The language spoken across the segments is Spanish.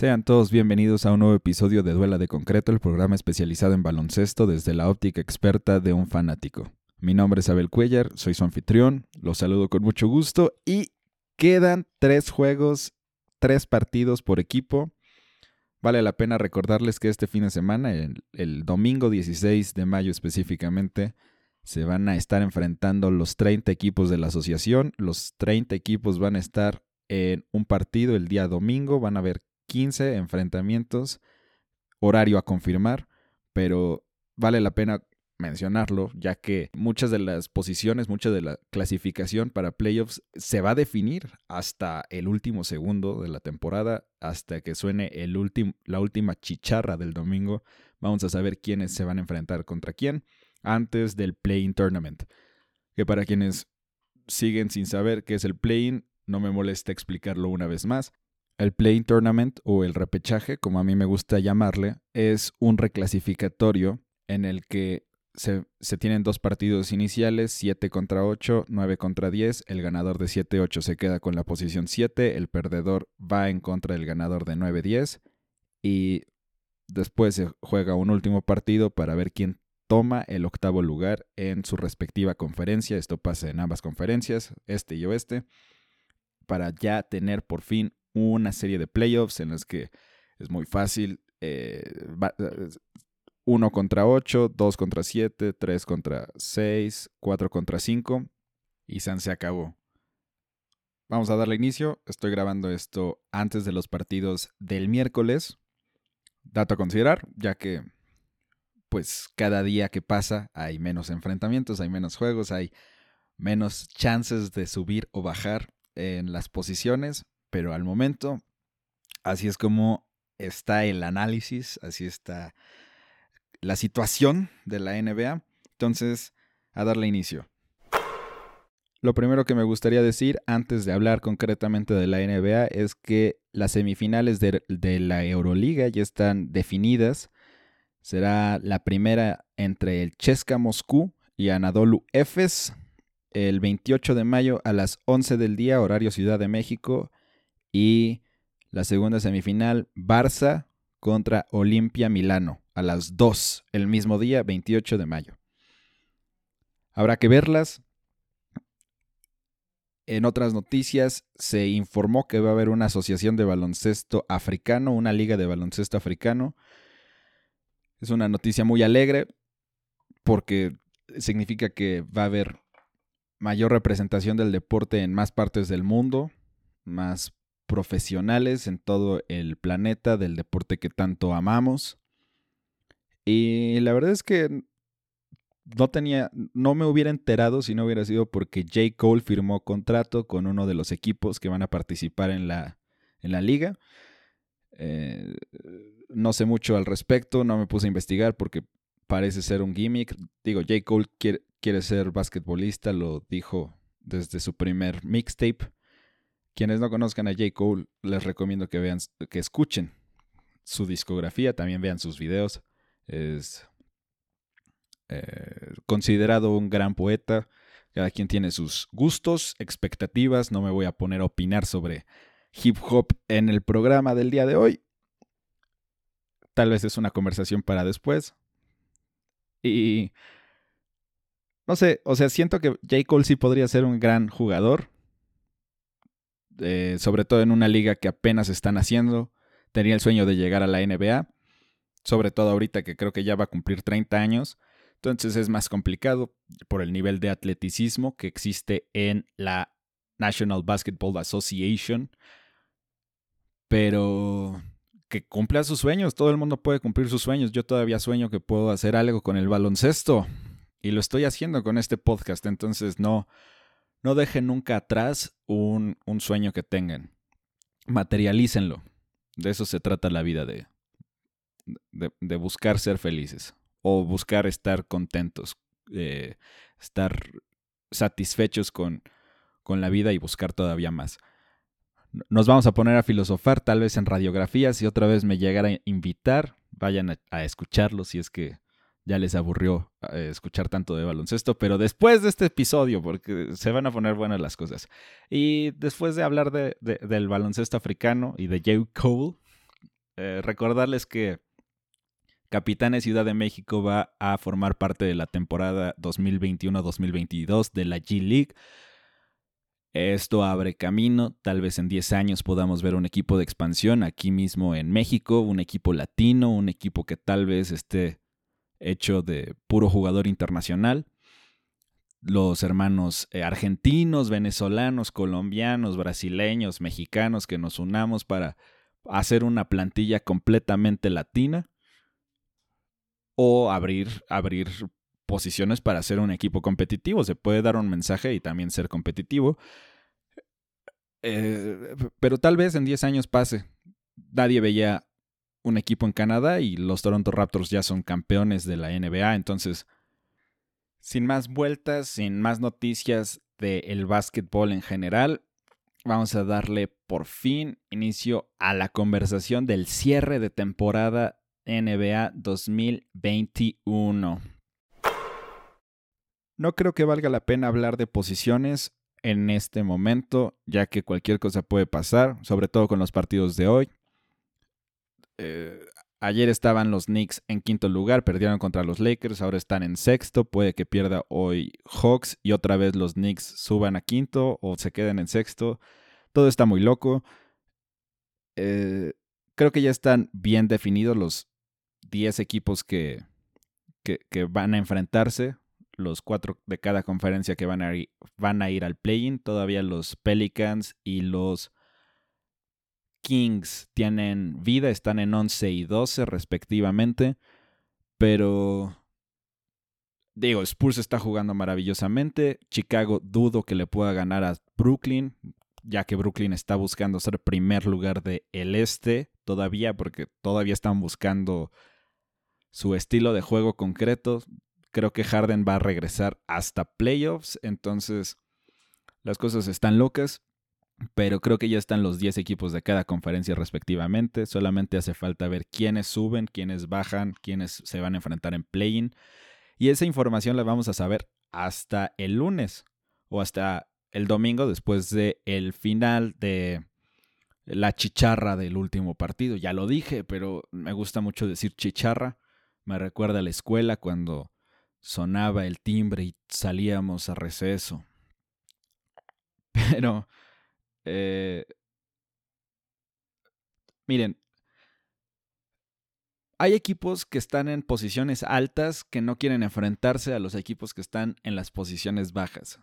Sean todos bienvenidos a un nuevo episodio de Duela de Concreto, el programa especializado en baloncesto desde la óptica experta de un fanático. Mi nombre es Abel Cuellar, soy su anfitrión, los saludo con mucho gusto y quedan tres juegos, tres partidos por equipo. Vale la pena recordarles que este fin de semana, el, domingo 16 de mayo específicamente, se van a estar enfrentando los 30 equipos de la asociación. Los 30 equipos van a estar en un partido el día domingo, van a haber 15 enfrentamientos, horario a confirmar, pero vale la pena mencionarlo, ya que muchas de las posiciones, mucha de la clasificación para playoffs se va a definir hasta el último segundo de la temporada, hasta que suene el la última chicharra del domingo. Vamos a saber quiénes se van a enfrentar contra quién antes del Play-in Tournament. Que para quienes siguen sin saber qué es el Play-in, no me molesta explicarlo una vez más. El Play Tournament o el repechaje, como a mí me gusta llamarle, es un reclasificatorio en el que se, tienen dos partidos iniciales, 7 contra 8, 9 contra 10. El ganador de 7-8 se queda con la posición 7, el perdedor va en contra del ganador de 9-10 y después se juega un último partido para ver quién toma el octavo lugar en su respectiva conferencia. Esto pasa en ambas conferencias, este y oeste, para ya tener por fin una serie de playoffs en las que es muy fácil. Eh, uno contra 8, 2 contra 7, 3 contra 6, 4 contra 5 y San se acabó. Vamos a darle inicio. Estoy grabando esto antes de los partidos del miércoles. Dato a considerar, ya que pues cada día que pasa hay menos enfrentamientos, hay menos juegos, hay menos chances de subir o bajar en las posiciones pero al momento, así es como está el análisis, así está la situación de la NBA. Entonces, a darle inicio. Lo primero que me gustaría decir antes de hablar concretamente de la NBA es que las semifinales de, la Euroliga ya están definidas. Será la primera entre el Cheska Moscú y Anadolu Efes el 28 de mayo a las 11 del día, horario Ciudad de México, y la segunda semifinal, Barça contra Olimpia Milano, a las 2, el mismo día, 28 de mayo. Habrá que verlas. En otras noticias se informó que va a haber una asociación de baloncesto africano, una liga de baloncesto africano. Es una noticia muy alegre porque significa que va a haber mayor representación del deporte en más partes del mundo, más profesionales en todo el planeta del deporte que tanto amamos. Y la verdad es que no tenía, no me hubiera enterado si no hubiera sido porque J. Cole firmó contrato con uno de los equipos que van a participar en la, en la liga. Eh, no sé mucho al respecto, no me puse a investigar porque parece ser un gimmick. Digo, J. Cole quiere, quiere ser basquetbolista, lo dijo desde su primer mixtape. Quienes no conozcan a J. Cole, les recomiendo que vean, que escuchen su discografía, también vean sus videos. Es eh, considerado un gran poeta. Cada quien tiene sus gustos, expectativas. No me voy a poner a opinar sobre hip hop en el programa del día de hoy. Tal vez es una conversación para después. Y no sé, o sea, siento que J. Cole sí podría ser un gran jugador. Eh, sobre todo en una liga que apenas están haciendo. Tenía el sueño de llegar a la NBA, sobre todo ahorita que creo que ya va a cumplir 30 años. Entonces es más complicado por el nivel de atleticismo que existe en la National Basketball Association. Pero que cumpla sus sueños, todo el mundo puede cumplir sus sueños. Yo todavía sueño que puedo hacer algo con el baloncesto y lo estoy haciendo con este podcast, entonces no, no dejen nunca atrás un, sueño que tengan. Materialícenlo. De eso se trata la vida, de, de, buscar ser felices o buscar estar contentos, eh, estar satisfechos con, con la vida y buscar todavía más. Nos vamos a poner a filosofar tal vez en radiografías y otra vez me llegara a invitar, vayan a escucharlo si es que ya les aburrió eh, escuchar tanto de baloncesto, pero después de este episodio, porque se van a poner buenas las cosas, y después de hablar de, del baloncesto africano y de J. Cole, Eh, recordarles que Capitanes Ciudad de México va a formar parte de la temporada 2021-2022 de la G League. Esto abre camino, tal vez en 10 años podamos ver un equipo de expansión aquí mismo en México, un equipo latino, un equipo que tal vez esté hecho de puro jugador internacional. Los hermanos eh, argentinos, venezolanos, colombianos, brasileños, mexicanos que nos unamos para hacer una plantilla completamente latina o abrir, abrir posiciones para ser un equipo competitivo. Se puede dar un mensaje y también ser competitivo. Eh, pero tal vez en 10 años pase. Nadie veía un equipo en Canadá y los Toronto Raptors ya son campeones de la NBA. Entonces, sin más vueltas, sin más noticias del básquetbol en general, vamos a darle por fin inicio a la conversación del cierre de temporada NBA 2021. No creo que valga la pena hablar de posiciones en este momento, ya que cualquier cosa puede pasar, sobre todo con los partidos de hoy. Eh, ayer estaban los Knicks en quinto lugar, perdieron contra los Lakers, ahora están en sexto, puede que pierda hoy Hawks y otra vez los Knicks suban a quinto o se queden en sexto. Todo está muy loco. Eh, creo que ya están bien definidos los 10 equipos que, que, van a enfrentarse, los cuatro de cada conferencia que van a ir, van a ir al play-in. Todavía los Pelicans y los Kings tienen vida, están en 11 y 12 respectivamente, pero digo, Spurs está jugando maravillosamente, Chicago dudo que le pueda ganar a Brooklyn, ya que Brooklyn está buscando ser primer lugar del el este todavía, porque todavía están buscando su estilo de juego concreto. Creo que Harden va a regresar hasta playoffs, entonces las cosas están locas, pero creo que ya están los 10 equipos de cada conferencia respectivamente. Solamente hace falta ver quiénes suben, quiénes bajan, quiénes se van a enfrentar en play-in. Y esa información la vamos a saber hasta el lunes o hasta el domingo después de final de la chicharra del último partido. Ya lo dije, pero me gusta mucho decir chicharra. Me recuerda a la escuela cuando sonaba el timbre y salíamos a receso. Pero, eh, miren, hay equipos que están en posiciones altas que no quieren enfrentarse a los equipos que están en las posiciones bajas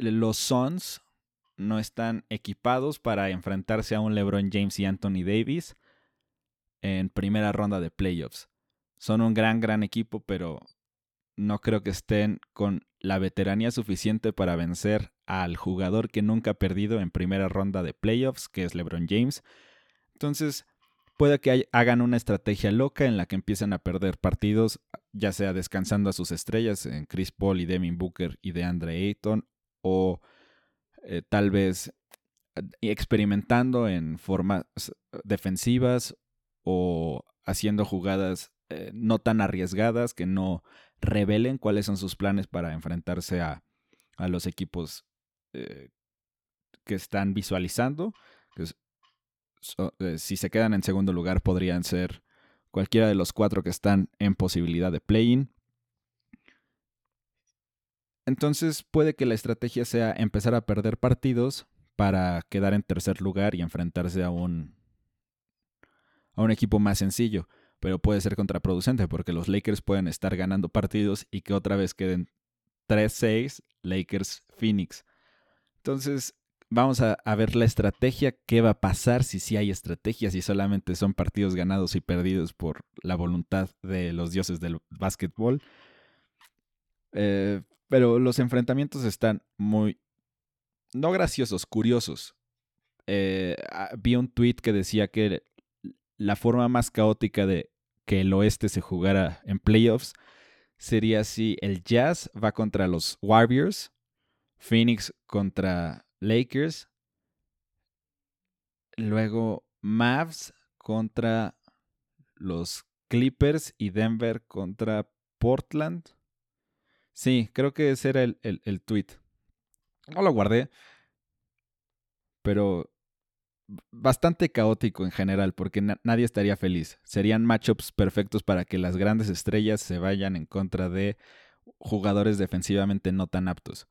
los Suns no están equipados para enfrentarse a un LeBron James y Anthony Davis en primera ronda de playoffs. Son un gran, gran equipo, pero no creo que estén con la veteranía suficiente para vencer al jugador que nunca ha perdido en primera ronda de playoffs, que es LeBron James. Entonces, puede que hagan una estrategia loca en la que empiecen a perder partidos, ya sea descansando a sus estrellas en Chris Paul y Devin Booker y de Andre Ayton, o eh, tal vez eh, experimentando en formas defensivas o haciendo jugadas eh, no tan arriesgadas que no revelen cuáles son sus planes para enfrentarse a, a los equipos que están visualizando. si se quedan en segundo lugar podrían ser cualquiera de los cuatro que están en posibilidad de play-in entonces puede que la estrategia sea empezar a perder partidos para quedar en tercer lugar y enfrentarse a un, a un equipo más sencillo. Pero puede ser contraproducente porque los Lakers pueden estar ganando partidos y que otra vez queden 3-6 Lakers-Phoenix. Entonces vamos a, ver la estrategia, qué va a pasar si sí hay estrategia, si solamente son partidos ganados y perdidos por la voluntad de los dioses del básquetbol. Eh, pero los enfrentamientos están muy, no graciosos, curiosos. Eh, ah, vi un tweet que decía que la forma más caótica de que el oeste se jugara en playoffs sería si el Jazz va contra los Warriors, Phoenix contra Lakers, luego Mavs contra los Clippers y Denver contra Portland. Sí, creo que ese era el, el, tweet. No lo guardé. Pero bastante caótico en general, porque nadie estaría feliz. Serían matchups perfectos para que las grandes estrellas se vayan en contra de jugadores defensivamente no tan aptos.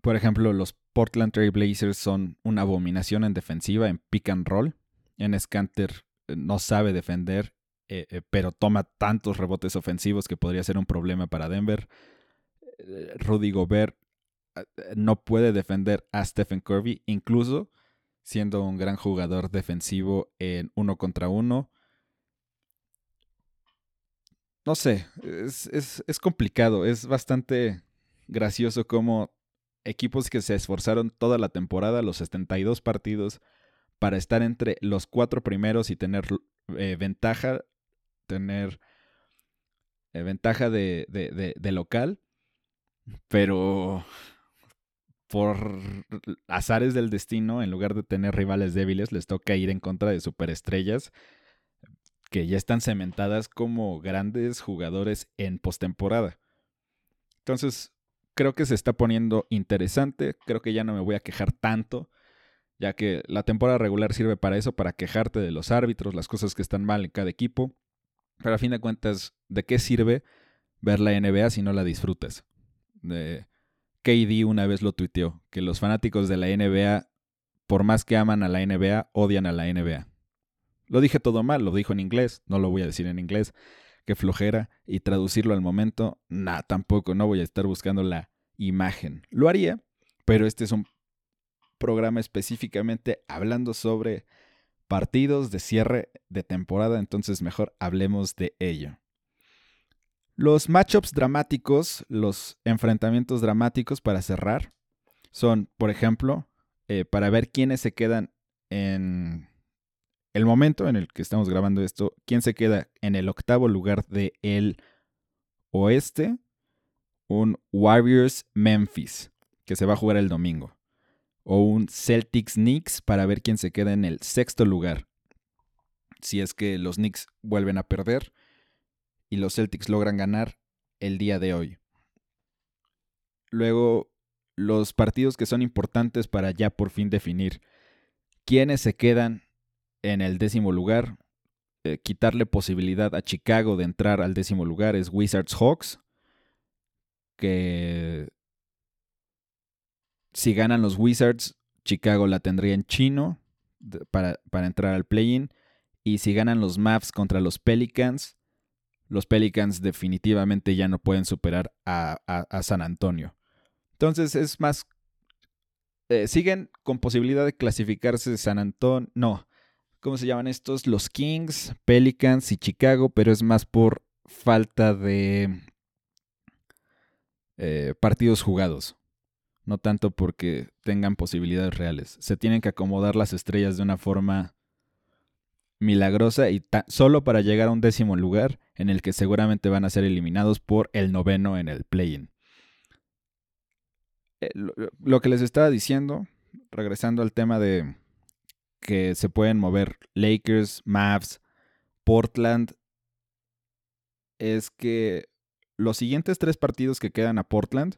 Por ejemplo, los Portland Trail Blazers son una abominación en defensiva, en pick and roll. En Scanter eh, no sabe defender, eh, eh, pero toma tantos rebotes ofensivos que podría ser un problema para Denver. Rudy Gobert no puede defender a Stephen Curry, incluso siendo un gran jugador defensivo en uno contra uno. No sé, es, es complicado, es bastante gracioso cómo equipos que se esforzaron toda la temporada, los 72 partidos, para estar entre los cuatro primeros y tener eh, ventaja, tener eh, ventaja de, de, local, pero por azares del destino, en lugar de tener rivales débiles, les toca ir en contra de superestrellas que ya están cementadas como grandes jugadores en postemporada. Entonces, creo que se está poniendo interesante. Creo que ya no me voy a quejar tanto, ya que la temporada regular sirve para eso, para quejarte de los árbitros, las cosas que están mal en cada equipo. Pero a fin de cuentas, ¿de qué sirve ver la NBA si no la disfrutas? KD una vez lo tuiteó, que los fanáticos de la NBA, por más que aman a la NBA, odian a la NBA. Lo dije todo mal, lo dijo en inglés, no lo voy a decir en inglés que flojera y traducirlo al momento, nada, tampoco, no voy a estar buscando la imagen. Lo haría, pero este es un programa específicamente hablando sobre partidos de cierre de temporada, entonces mejor hablemos de ello. Los matchups dramáticos, los enfrentamientos dramáticos para cerrar, son, por ejemplo, eh, para ver quiénes se quedan en el momento en el que estamos grabando esto, ¿quién se queda en el octavo lugar de el oeste? Un Warriors Memphis, que se va a jugar el domingo. O un Celtics Knicks para ver quién se queda en el sexto lugar. Si es que los Knicks vuelven a perder y los Celtics logran ganar el día de hoy. Luego, los partidos que son importantes para ya por fin definir quiénes se quedan en el décimo lugar. Eh, quitarle posibilidad a Chicago de entrar al décimo lugar es Wizards Hawks. Que si ganan los Wizards, Chicago la tendría en chino para, entrar al play-in. Y si ganan los Mavs contra los Pelicans, los Pelicans definitivamente ya no pueden superar a, San Antonio. Entonces es más... Eh, siguen con posibilidad de clasificarse San Antonio. No, ¿cómo se llaman estos? Los Kings, Pelicans y Chicago, pero es más por falta de eh, partidos jugados. No tanto porque tengan posibilidades reales. Se tienen que acomodar las estrellas de una forma milagrosa y solo para llegar a un décimo lugar en el que seguramente van a ser eliminados por el noveno en el play-in. Eh, lo que les estaba diciendo, regresando al tema de, que se pueden mover Lakers, Mavs, Portland, es que los siguientes tres partidos que quedan a Portland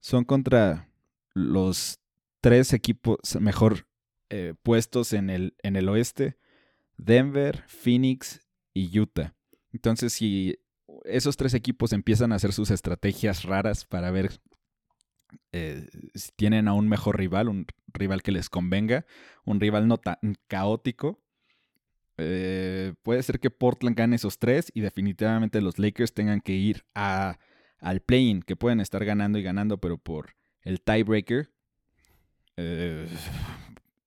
son contra los tres equipos mejor eh, puestos en el, en el oeste, Denver, Phoenix y Utah. Entonces, si esos tres equipos empiezan a hacer sus estrategias raras para ver eh, si tienen a un mejor rival, un rival que les convenga, un rival no tan caótico. Eh, puede ser que Portland gane esos tres y definitivamente los Lakers tengan que ir al play-in, que pueden estar ganando y ganando, pero por el tiebreaker, eh,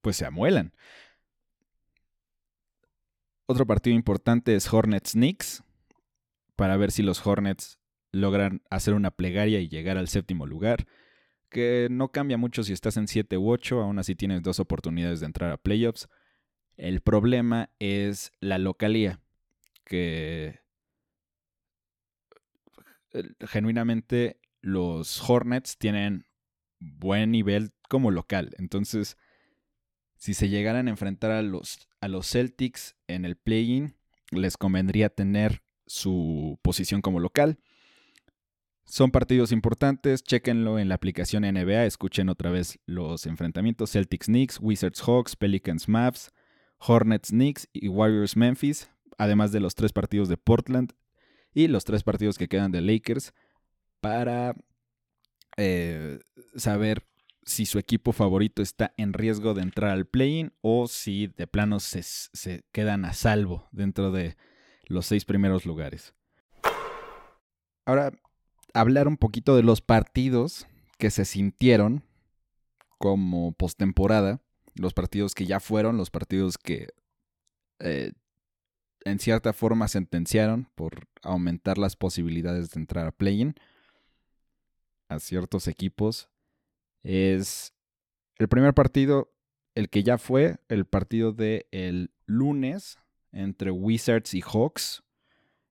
pues se amuelan. Otro partido importante es Hornets-Knicks, para ver si los Hornets logran hacer una plegaria y llegar al séptimo lugar que no cambia mucho si estás en 7 u 8, aún así tienes dos oportunidades de entrar a playoffs. El problema es la localía, que genuinamente los Hornets tienen buen nivel como local. Entonces, si se llegaran a enfrentar a los, a los Celtics en el play-in, les convendría tener su posición como local. Son partidos importantes, chequenlo en la aplicación NBA, escuchen otra vez los enfrentamientos Celtics Knicks, Wizards Hawks, Pelicans Mavs, Hornets Knicks y Warriors Memphis, además de los tres partidos de Portland y los tres partidos que quedan de Lakers para eh, saber si su equipo favorito está en riesgo de entrar al play-in o si de plano se, se quedan a salvo dentro de los seis primeros lugares. Ahora, hablar un poquito de los partidos que se sintieron como postemporada, los partidos que ya fueron, los partidos que eh, en cierta forma sentenciaron por aumentar las posibilidades de entrar a play-in a ciertos equipos. Es el primer partido, el que ya fue, el partido de el lunes entre Wizards y Hawks,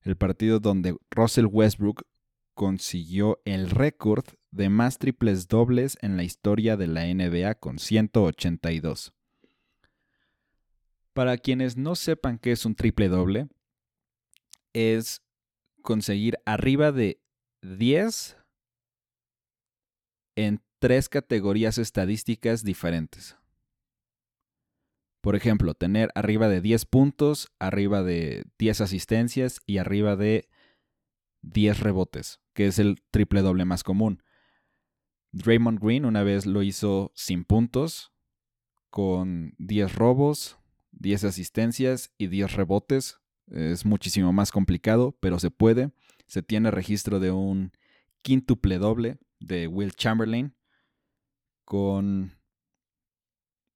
el partido donde Russell Westbrook consiguió el récord de más triples dobles en la historia de la NBA con 182. Para quienes no sepan qué es un triple doble, es conseguir arriba de 10 en tres categorías estadísticas diferentes. Por ejemplo, tener arriba de 10 puntos, arriba de 10 asistencias y arriba de 10 rebotes, que es el triple doble más común. Draymond Green una vez lo hizo sin puntos, con 10 robos, 10 asistencias y 10 rebotes. Es muchísimo más complicado, pero se puede. Se tiene registro de un quintuple doble de Will Chamberlain con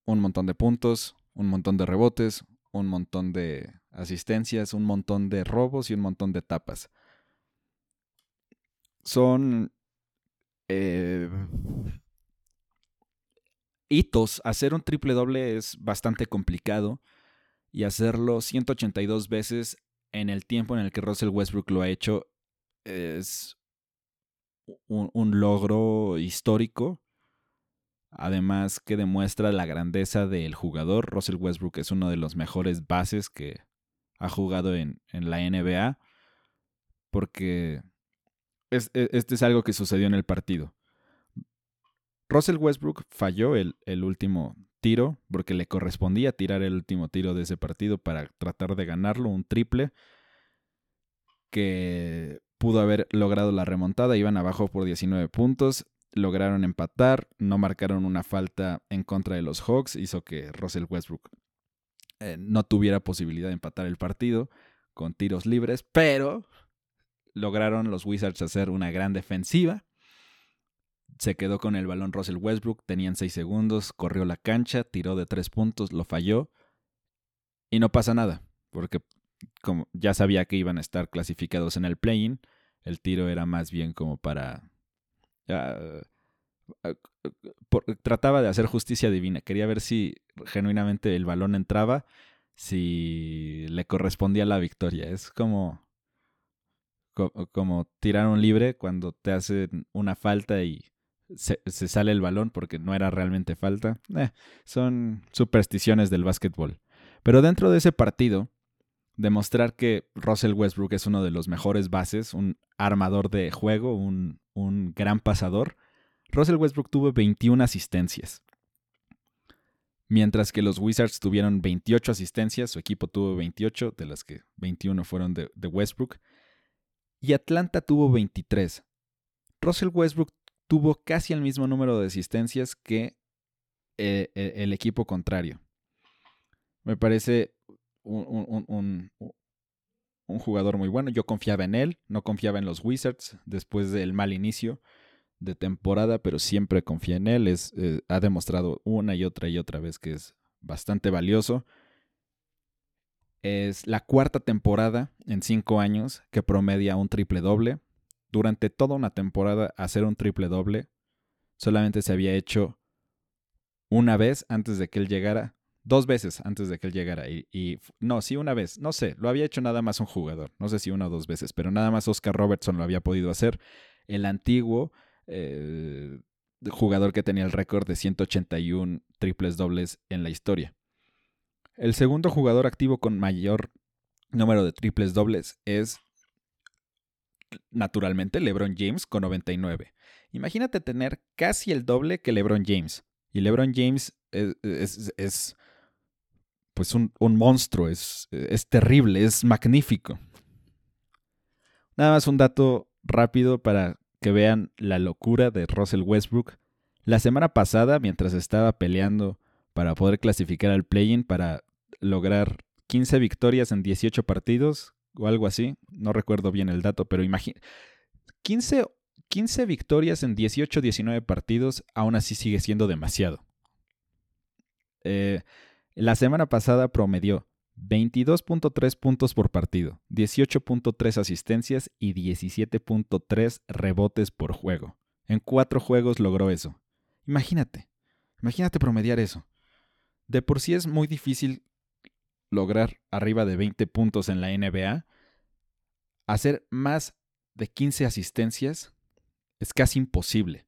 un montón de puntos, un montón de rebotes, un montón de asistencias, un montón de robos y un montón de tapas son eh, hitos. Hacer un triple doble es bastante complicado y hacerlo 182 veces en el tiempo en el que Russell Westbrook lo ha hecho es un, un logro histórico. Además que demuestra la grandeza del jugador. Russell Westbrook es uno de los mejores bases que ha jugado en, en la NBA. Porque e, este es algo que sucedió en el partido. Russell Westbrook falló el, el, último tiro porque le correspondía tirar el último tiro de ese partido para tratar de ganarlo, un triple que pudo haber logrado la remontada, iban abajo por 19 puntos, lograron empatar, no marcaron una falta en contra de los Hawks, hizo que Russell Westbrook eh, no tuviera posibilidad de empatar el partido con tiros libres, pero lograron los Wizards hacer una gran defensiva. Se quedó con el balón Russell Westbrook, tenían 6 segundos, corrió la cancha, tiró de 3 puntos, lo falló y no pasa nada, porque como ya sabía que iban a estar clasificados en el play-in, el tiro era más bien como para... Ah, trataba de hacer justicia divina, quería ver si genuinamente el balón entraba, si le correspondía la victoria. Es como como tirar un libre cuando te hacen una falta y se, sale el balón porque no era realmente falta. Eh, son supersticiones del básquetbol. Pero dentro de ese partido, demostrar que Russell Westbrook es uno de los mejores bases, un armador de juego, un, un gran pasador, Russell Westbrook tuvo 21 asistencias. Mientras que los Wizards tuvieron 28 asistencias, su equipo tuvo 28, de las que 21 fueron de, Westbrook y Atlanta tuvo 23. Russell Westbrook tuvo casi el mismo número de asistencias que eh, e, el equipo contrario. Me parece un, un, jugador muy bueno. Yo confiaba en él, no confiaba en los Wizards después del mal inicio de temporada, pero siempre confié en él. Es, eh, ha demostrado una y otra y otra vez que es bastante valioso. Es la cuarta temporada en cinco años que promedia un triple doble. Durante toda una temporada hacer un triple doble solamente se había hecho una vez antes de que él llegara. Dos veces antes de que él llegara. Y, no, sí, una vez. No sé, lo había hecho nada más un jugador. No sé si una o dos veces, pero nada más Oscar Robertson lo había podido hacer. El antiguo eh, jugador que tenía el récord de 181 triples dobles en la historia. El segundo jugador activo con mayor número de triples dobles es naturalmente LeBron James con 99. Imagínate tener casi el doble que LeBron James. Y LeBron James es, pues un, monstruo, es, es terrible, es magnífico. Nada más un dato rápido para que vean la locura de Russell Westbrook. La semana pasada, mientras estaba peleando para poder clasificar al play-in, para lograr 15 victorias en 18 partidos o algo así, no recuerdo bien el dato, pero imagínate, 15, 15 victorias en 18, 19 partidos, aún así sigue siendo demasiado. Eh, la semana pasada promedió 22.3 puntos por partido, 18.3 asistencias y 17.3 rebotes por juego. En cuatro juegos logró eso. Imagínate, imagínate promediar eso. De por sí es muy difícil lograr arriba de 20 puntos en la NBA. Hacer más de 15 asistencias es casi imposible.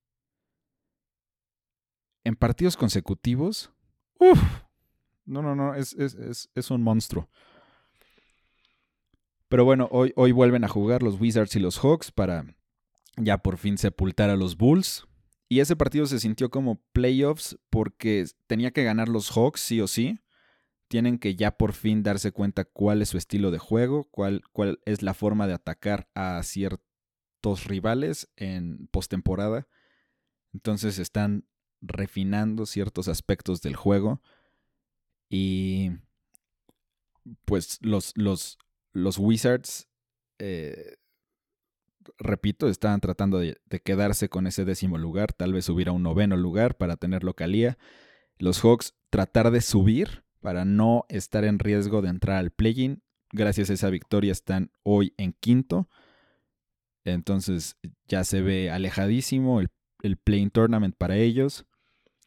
En partidos consecutivos, uff, no, no, no, es, es, un monstruo. Pero bueno, hoy, hoy vuelven a jugar los Wizards y los Hawks para ya por fin sepultar a los Bulls. Y ese partido se sintió como playoffs porque tenía que ganar los Hawks sí o sí. Tienen que ya por fin darse cuenta cuál es su estilo de juego, cuál, cuál es la forma de atacar a ciertos rivales en postemporada. Entonces están refinando ciertos aspectos del juego. Y pues los, los, los Wizards, eh, repito, estaban tratando de, quedarse con ese décimo lugar, tal vez subir a un noveno lugar para tener localía. Los Hawks tratar de subir para no estar en riesgo de entrar al play-in. Gracias a esa victoria están hoy en quinto. Entonces ya se ve alejadísimo el, el play-in tournament para ellos.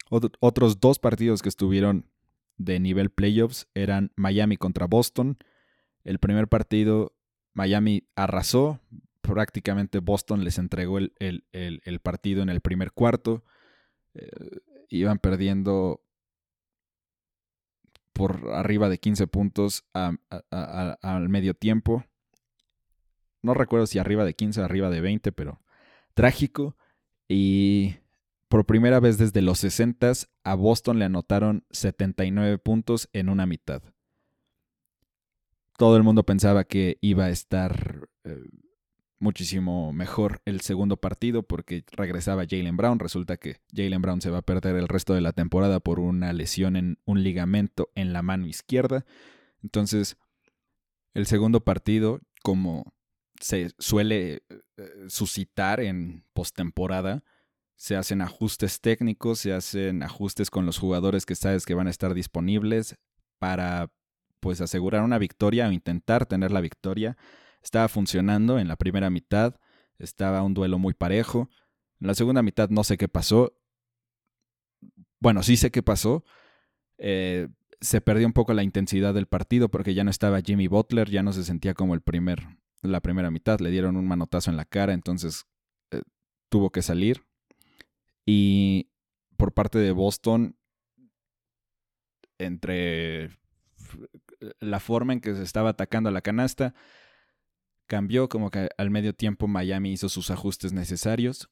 otros dos partidos que estuvieron de nivel playoffs eran Miami contra Boston. El primer partido Miami arrasó, prácticamente Boston les entregó el, partido en el primer cuarto. Eh, iban perdiendo por arriba de 15 puntos al medio tiempo. No recuerdo si arriba de 15 o arriba de 20, pero trágico. Y por primera vez desde los 60 a Boston le anotaron 79 puntos en una mitad. Todo el mundo pensaba que iba a estar eh, muchísimo mejor el segundo partido porque regresaba Jalen Brown. Resulta que Jalen Brown se va a perder el resto de la temporada por una lesión en un ligamento en la mano izquierda. Entonces, el segundo partido, como se suele eh, suscitar en postemporada, se hacen ajustes técnicos, se hacen ajustes con los jugadores que sabes que van a estar disponibles para pues asegurar una victoria o intentar tener la victoria. Estaba funcionando en la primera mitad, estaba un duelo muy parejo. En la segunda mitad no sé qué pasó. Bueno, sí sé qué pasó. Eh, se perdió un poco la intensidad del partido porque ya no estaba Jimmy Butler, ya no se sentía como el primer, la primera mitad. Le dieron un manotazo en la cara, entonces eh, tuvo que salir. Y por parte de Boston, entre la forma en que se estaba atacando a la canasta, cambió como que al medio tiempo Miami hizo sus ajustes necesarios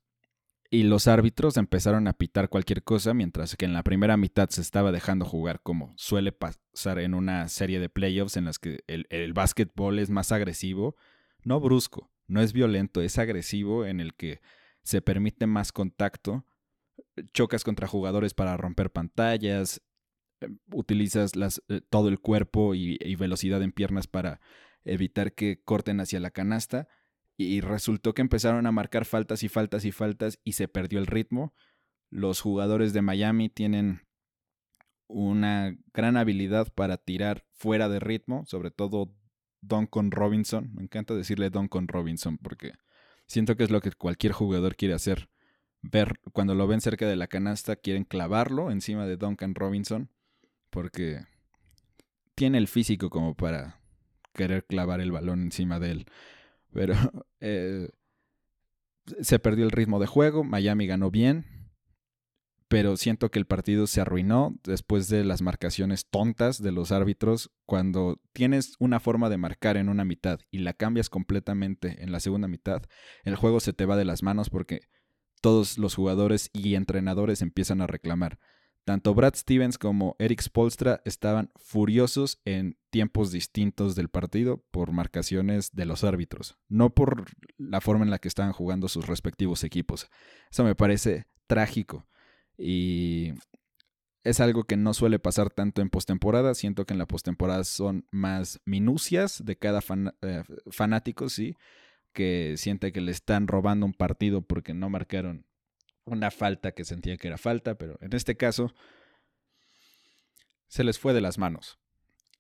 y los árbitros empezaron a pitar cualquier cosa, mientras que en la primera mitad se estaba dejando jugar como suele pasar en una serie de playoffs en las que el, el básquetbol es más agresivo, no brusco, no es violento, es agresivo en el que se permite más contacto chocas contra jugadores para romper pantallas, eh, utilizas eh, todo el cuerpo y, velocidad en piernas para evitar que corten hacia la canasta. Y resultó que empezaron a marcar faltas y faltas y faltas y se perdió el ritmo. Los jugadores de Miami tienen una gran habilidad para tirar fuera de ritmo, sobre todo Duncan Robinson. Me encanta decirle Duncan Robinson porque siento que es lo que cualquier jugador quiere hacer ver, cuando lo ven cerca de la canasta, quieren clavarlo encima de Duncan Robinson, porque tiene el físico como para querer clavar el balón encima de él. Pero eh, se perdió el ritmo de juego, Miami ganó bien, pero siento que el partido se arruinó después de las marcaciones tontas de los árbitros. Cuando tienes una forma de marcar en una mitad y la cambias completamente en la segunda mitad, el juego se te va de las manos porque todos los jugadores y entrenadores empiezan a reclamar. Tanto Brad Stevens como Eric Spolstra estaban furiosos en tiempos distintos del partido por marcaciones de los árbitros, no por la forma en la que estaban jugando sus respectivos equipos. Eso me parece trágico. Y es algo que no suele pasar tanto en postemporada. Siento que en la postemporada son más minucias de cada eh, fanático, sí, que siente que le están robando un partido porque no marcaron una falta que sentía que era falta, pero en este caso se les fue de las manos.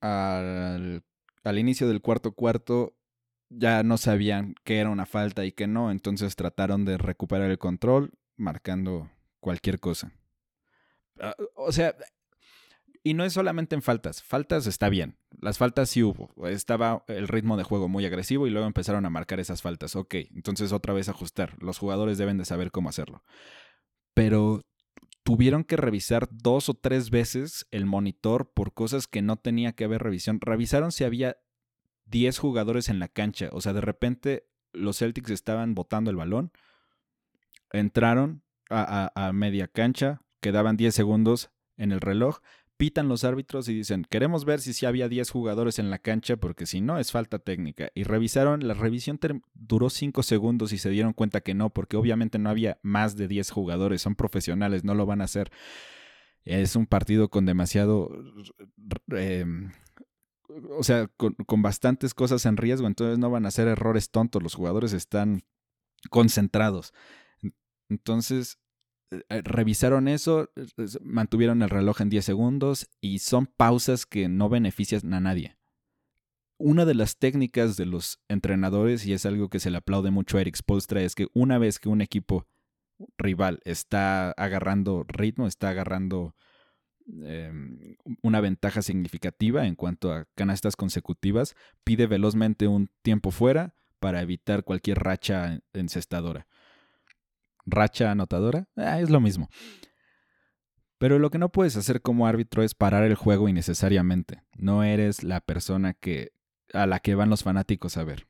Al, al inicio del cuarto cuarto ya no sabían qué era una falta y qué no, entonces trataron de recuperar el control marcando cualquier cosa. Ah, o sea, y no es solamente en faltas. Faltas está bien. Las faltas sí hubo. Estaba el ritmo de juego muy agresivo y luego empezaron a marcar esas faltas. Ok, entonces otra vez ajustar. Los jugadores deben de saber cómo hacerlo. Pero tuvieron que revisar dos o tres veces el monitor por cosas que no tenía que haber revisión. Revisaron si había 10 jugadores en la cancha. O sea, de repente los Celtics estaban botando el balón. Entraron, a, media cancha, quedaban 10 segundos en el reloj, pitan los árbitros y dicen, queremos ver si sí había 10 jugadores en la cancha porque si no es falta técnica. Y revisaron, la revisión duró 5 segundos y se dieron cuenta que no, porque obviamente no había más de 10 jugadores, son profesionales, no lo van a hacer. Es un partido con demasiado... Em, o sea, con, con bastantes cosas en riesgo, entonces no van a hacer errores tontos, los jugadores están concentrados. Entonces, revisaron eso, mantuvieron el reloj en 10 segundos y son pausas que no benefician a nadie. Una de las técnicas de los entrenadores, y es algo que se le aplaude mucho a Eric Spolstra, es que una vez que un equipo rival está agarrando ritmo, está agarrando em, una ventaja significativa en cuanto a canastas consecutivas, pide velozmente un tiempo fuera para evitar cualquier racha encestadora racha anotadora, ah, es lo mismo. Pero lo que no puedes hacer como árbitro es parar el juego innecesariamente. No eres la persona que a la que van los fanáticos a ver.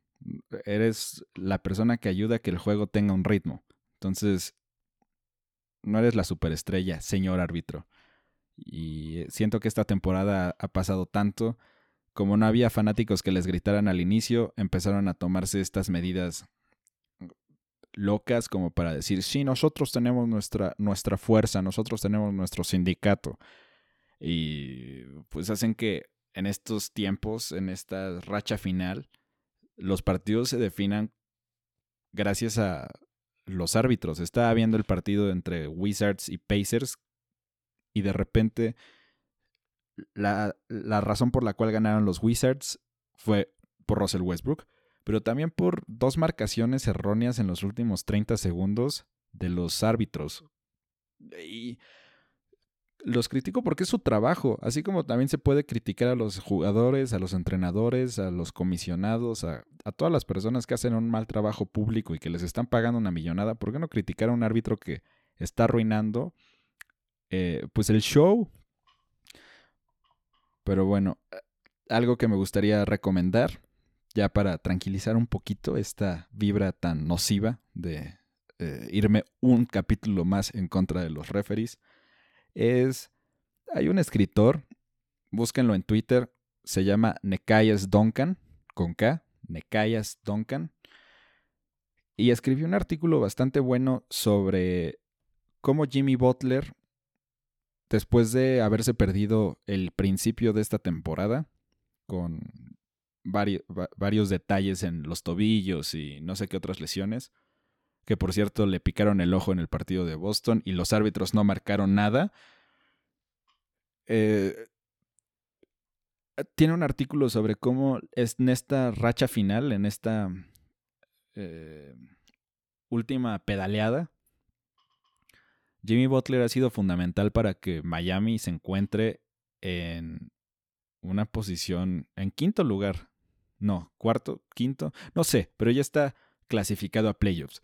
Eres la persona que ayuda a que el juego tenga un ritmo. Entonces, no eres la superestrella, señor árbitro. Y siento que esta temporada ha pasado tanto. Como no había fanáticos que les gritaran al inicio, empezaron a tomarse estas medidas locas como para decir, sí, nosotros tenemos nuestra, nuestra fuerza, nosotros tenemos nuestro sindicato. Y pues hacen que en estos tiempos, en esta racha final, los partidos se definan gracias a los árbitros. Estaba viendo el partido entre Wizards y Pacers y de repente la, la razón por la cual ganaron los Wizards fue por Russell Westbrook pero también por dos marcaciones erróneas en los últimos 30 segundos de los árbitros. Y los critico porque es su trabajo, así como también se puede criticar a los jugadores, a los entrenadores, a los comisionados, a, todas las personas que hacen un mal trabajo público y que les están pagando una millonada. ¿Por qué no criticar a un árbitro que está arruinando eh, pues el show? Pero bueno, algo que me gustaría recomendar ya para tranquilizar un poquito esta vibra tan nociva de eh, irme un capítulo más en contra de los referees, es, hay un escritor, búsquenlo en Twitter, se llama Nekayas Duncan, con K, Nekayas Duncan, y escribió un artículo bastante bueno sobre cómo Jimmy Butler, después de haberse perdido el principio de esta temporada, con varios, detalles en los tobillos y no sé qué otras lesiones. Que por cierto le picaron el ojo en el partido de Boston y los árbitros no marcaron nada. Eh, tiene un artículo sobre cómo es en esta racha final, en esta eh, última pedaleada, Jimmy Butler ha sido fundamental para que Miami se encuentre en una posición en quinto lugar no, cuarto, quinto, no sé, pero ya está clasificado a playoffs.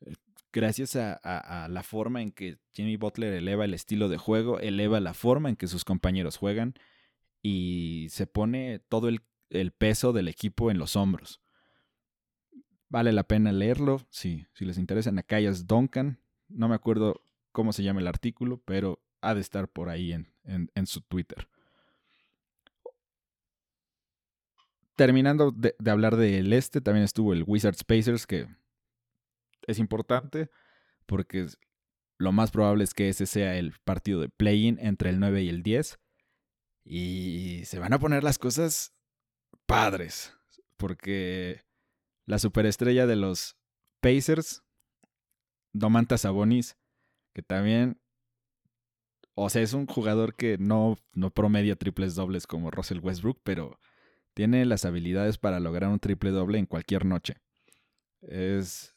Eh, gracias a, la forma en que Jimmy Butler eleva el estilo de juego, eleva la forma en que sus compañeros juegan y se pone todo el, peso del equipo en los hombros. Vale la pena leerlo, si, si les interesa. Nakayas Duncan, no me acuerdo cómo se llama el artículo, pero ha de estar por ahí en, su Twitter. Terminando de, hablar del este, también estuvo el Wizards Pacers, que es importante porque lo más probable es que ese sea el partido de play-in entre el 9 y el 10. Y se van a poner las cosas padres. Porque la superestrella de los Pacers, Domantas Sabonis, que también, o sea, es un jugador que no, no promedia triples dobles como Russell Westbrook, pero tiene las habilidades para lograr un triple doble en cualquier noche. Es,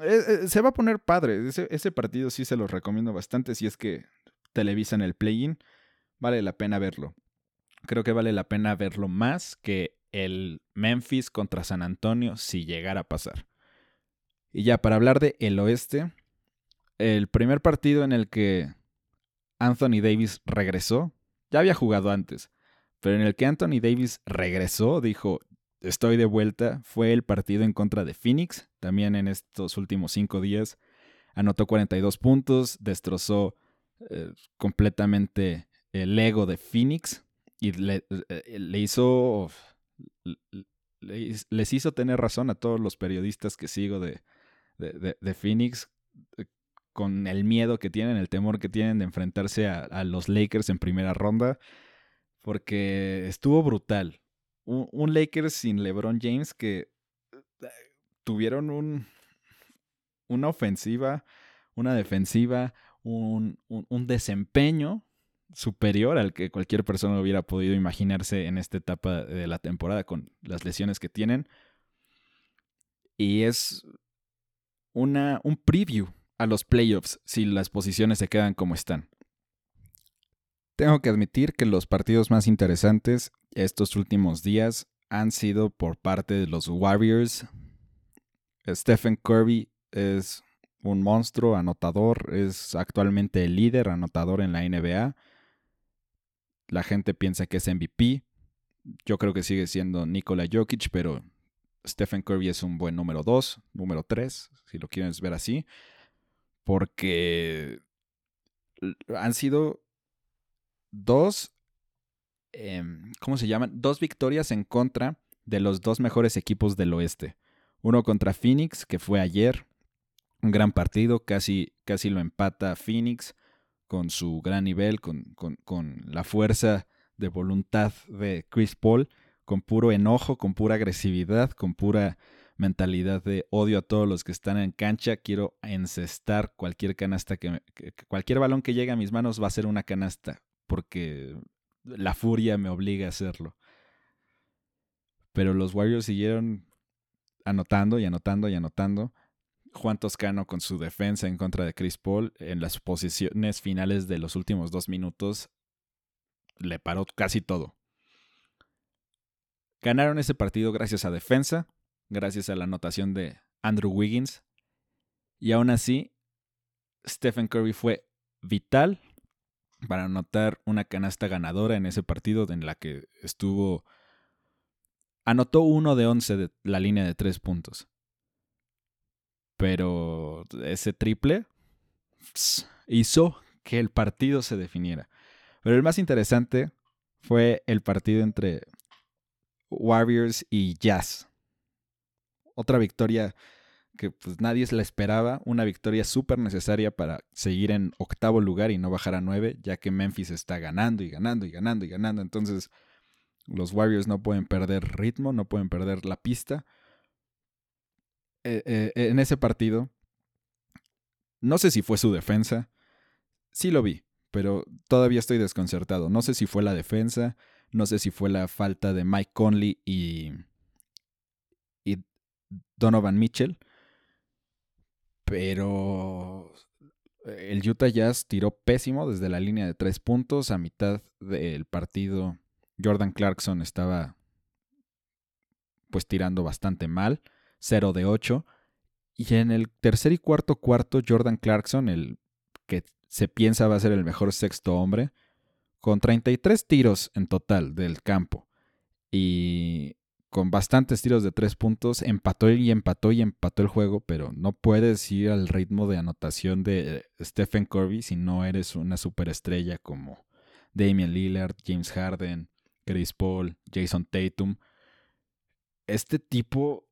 eh, eh, se va a poner padre. Ese, partido sí se los recomiendo bastante. Si es que televisan el play-in, vale la pena verlo. Creo que vale la pena verlo más que el Memphis contra San Antonio si llegara a pasar. Y ya para hablar de el oeste, el primer partido en el que Anthony Davis regresó, ya había jugado antes, pero en el que Anthony Davis regresó, dijo, estoy de vuelta fue el partido en contra de Phoenix. También en estos últimos cinco días anotó 42 puntos, destrozó eh, completamente el ego de Phoenix y le, eh, hizo. les hizo tener razón a todos los periodistas que sigo de, de, Phoenix eh, con el miedo que tienen, el temor que tienen de enfrentarse a los Lakers en primera ronda, porque estuvo brutal un, Lakers sin LeBron James que eh, tuvieron un, una ofensiva, una defensiva, un, desempeño superior al que cualquier persona hubiera podido imaginarse en esta etapa de la temporada con las lesiones que tienen. Y es una, un preview a los playoffs si las posiciones se quedan como están. Tengo que admitir que los partidos más interesantes estos últimos días han sido por parte de los Warriors. Stephen Curry es un monstruo anotador, es actualmente el líder anotador en la NBA. La gente piensa que es MVP. Yo creo que sigue siendo Nikola Jokic, pero Stephen Curry es un buen número 2, número 3, si lo quieres ver así. Porque han sido dos, em, ¿cómo se llaman? Dos victorias en contra de los dos mejores equipos del oeste. Uno contra Phoenix, que fue ayer, un gran partido, casi, casi lo empata Phoenix con su gran nivel, con, con la fuerza de voluntad de Chris Paul, con puro enojo, con pura agresividad, con pura mentalidad de odio a todos los que están en cancha, quiero encestar cualquier canasta que, cualquier balón que llegue a mis manos va a ser una canasta porque la furia me obliga a hacerlo. Pero los Warriors siguieron anotando y anotando y anotando. Juan Toscano con su defensa en contra de Chris Paul en las posiciones finales de los últimos dos minutos le paró casi todo. Ganaron ese partido gracias a defensa, gracias a la anotación de Andrew Wiggins. Y aún así, Stephen Curry fue vital para anotar una canasta ganadora en ese partido en la que estuvo... Anotó uno de once de la línea de tres puntos. Pero ese triple hizo que el partido se definiera. Pero el más interesante fue el partido entre Warriors y Jazz. Otra victoria que pues nadie se la esperaba, una victoria súper necesaria para seguir en octavo lugar y no bajar a nueve, ya que Memphis está ganando y ganando y ganando y ganando. Entonces los Warriors no pueden perder ritmo, no pueden perder la pista. Eh, eh, en ese partido, no sé si fue su defensa, sí lo vi, pero todavía estoy desconcertado. No sé si fue la defensa, no sé si fue la falta de Mike Conley y Donovan Mitchell pero el Utah Jazz tiró pésimo desde la línea de tres puntos. A mitad del partido, Jordan Clarkson estaba pues tirando bastante mal, 0 de 8. Y en el tercer y cuarto cuarto, Jordan Clarkson, el que se piensa va a ser el mejor sexto hombre, con 33 tiros en total del campo y con bastantes tiros de tres puntos, empató y empató y empató el juego, pero no puedes ir al ritmo de anotación de Stephen Curry si no eres una superestrella como Damian Lillard, James Harden, Chris Paul, Jason Tatum. Este tipo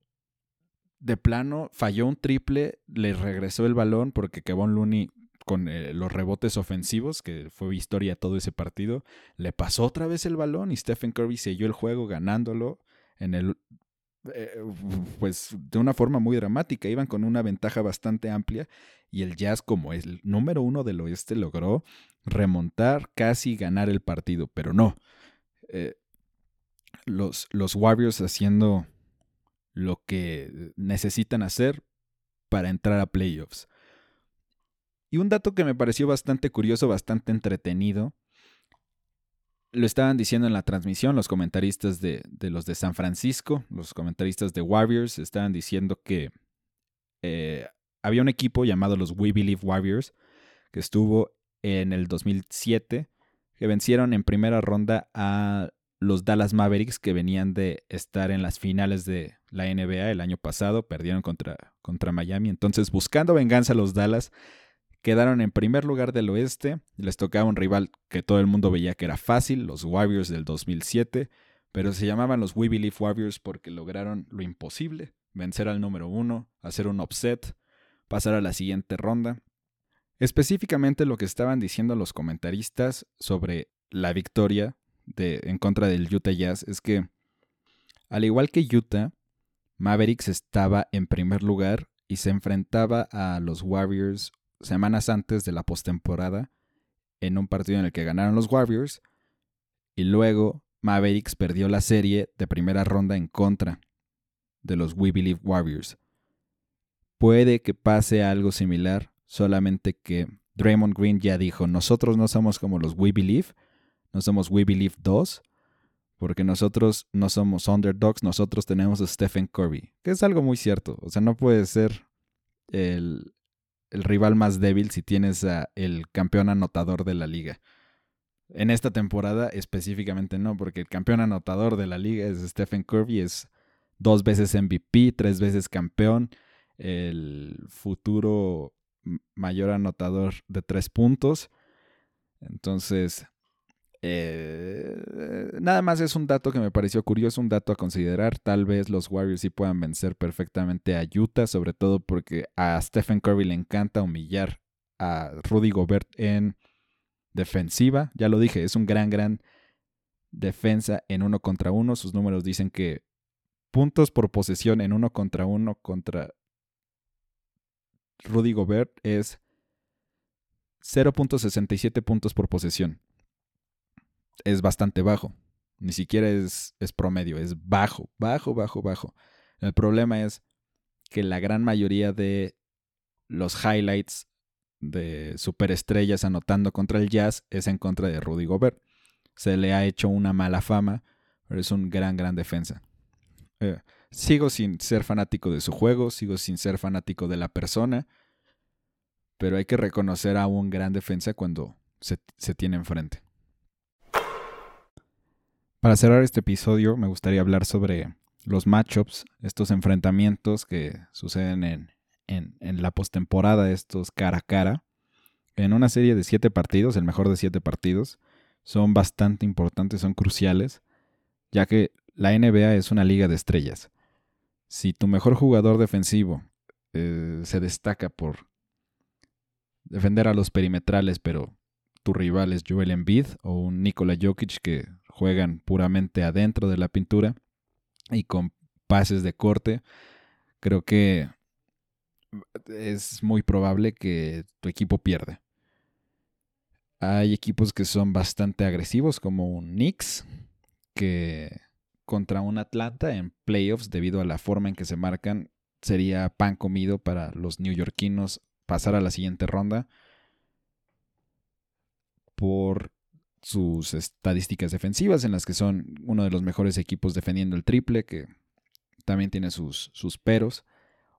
de plano falló un triple, le regresó el balón porque Kevon Looney con eh, los rebotes ofensivos, que fue historia todo ese partido, le pasó otra vez el balón y Stephen Curry selló el juego ganándolo en el eh, pues de una forma muy dramática. Iban con una ventaja bastante amplia y el Jazz, como el número uno del oeste, logró remontar, casi ganar el partido, pero no. Eh, los, los Warriors haciendo lo que necesitan hacer para entrar a playoffs. Y un dato que me pareció bastante curioso, bastante entretenido, lo estaban diciendo en la transmisión los comentaristas de, los de San Francisco, los comentaristas de Warriors, estaban diciendo que eh, había un equipo llamado los We Believe Warriors que estuvo en el 2007, que vencieron en primera ronda a los Dallas Mavericks que venían de estar en las finales de la NBA el año pasado, perdieron contra, contra Miami. Entonces, buscando venganza a los Dallas, quedaron en primer lugar del oeste. Les tocaba un rival que todo el mundo veía que era fácil, los Warriors del 2007, pero se llamaban los We Believe Warriors porque lograron lo imposible, vencer al número uno, hacer un upset, pasar a la siguiente ronda. Específicamente lo que estaban diciendo los comentaristas sobre la victoria de, en contra del Utah Jazz es que, al igual que Utah, Mavericks estaba en primer lugar y se enfrentaba a los Warriors semanas antes de la postemporada en un partido en el que ganaron los Warriors y luego Mavericks perdió la serie de primera ronda en contra de los We Believe Warriors. Puede que pase algo similar, solamente que Draymond Green ya dijo, nosotros no somos como los We Believe, no somos We Believe 2, porque nosotros no somos underdogs, nosotros tenemos a Stephen Curry, que es algo muy cierto. O sea, no puede ser el, rival más débil si tienes el campeón anotador de la liga. En esta temporada específicamente no, porque el campeón anotador de la liga es Stephen Curry, es dos veces MVP, tres veces campeón, el futuro mayor anotador de tres puntos. Entonces, eh, nada más es un dato que me pareció curioso, un dato a considerar. Tal vez los Warriors sí puedan vencer perfectamente a Utah, sobre todo porque a Stephen Curry le encanta humillar a Rudy Gobert en defensiva. Ya lo dije, es un gran, gran defensa en uno contra uno. Sus números dicen que puntos por posesión en uno contra uno contra Rudy Gobert es 0.67 puntos por posesión es bastante bajo. Ni siquiera es, es promedio, es bajo, bajo, bajo, bajo. El problema es que la gran mayoría de los highlights de superestrellas anotando contra el Jazz es en contra de Rudy Gobert. Se le ha hecho una mala fama, pero es un gran, gran defensa. Eh, sigo sin ser fanático de su juego, sigo sin ser fanático de la persona, pero hay que reconocer a un gran defensa cuando se, se tiene enfrente. Para cerrar este episodio me gustaría hablar sobre los matchups, estos enfrentamientos que suceden en, en, la postemporada, estos cara a cara. En una serie de siete partidos, el mejor de siete partidos, son bastante importantes, son cruciales, ya que la NBA es una liga de estrellas. Si tu mejor jugador defensivo eh, se destaca por defender a los perimetrales, pero tu rival es Joel Embiid o un Nikola Jokic que juegan puramente adentro de la pintura y con pases de corte, creo que es muy probable que tu equipo pierda. Hay equipos que son bastante agresivos, como un Knicks, que contra un Atlanta en playoffs, debido a la forma en que se marcan, sería pan comido para los neoyorquinos pasar a la siguiente ronda por sus estadísticas defensivas, en las que son uno de los mejores equipos defendiendo el triple, que también tiene sus, sus peros.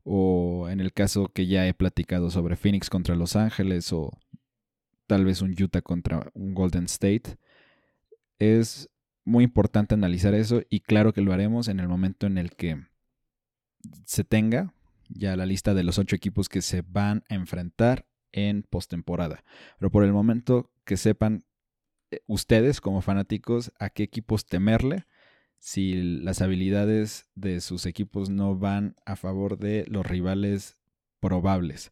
o en el caso que ya he platicado sobre Phoenix contra Los Ángeles o tal vez un Utah contra un Golden State, es muy importante analizar eso y claro que lo haremos en el momento en el que se tenga ya la lista de los ocho equipos que se van a enfrentar en postemporada. Pero por el momento que sepan ustedes como fanáticos a qué equipos temerle si las habilidades de sus equipos no van a favor de los rivales probables.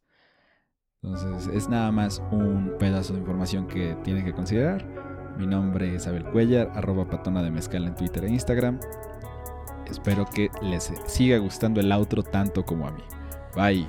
Entonces es nada más un pedazo de información que tienen que considerar. Mi nombre es Abel Cuellar, arroba patona de mezcal en Twitter e Instagram. Espero que les siga gustando el outro tanto como a mí. Bye.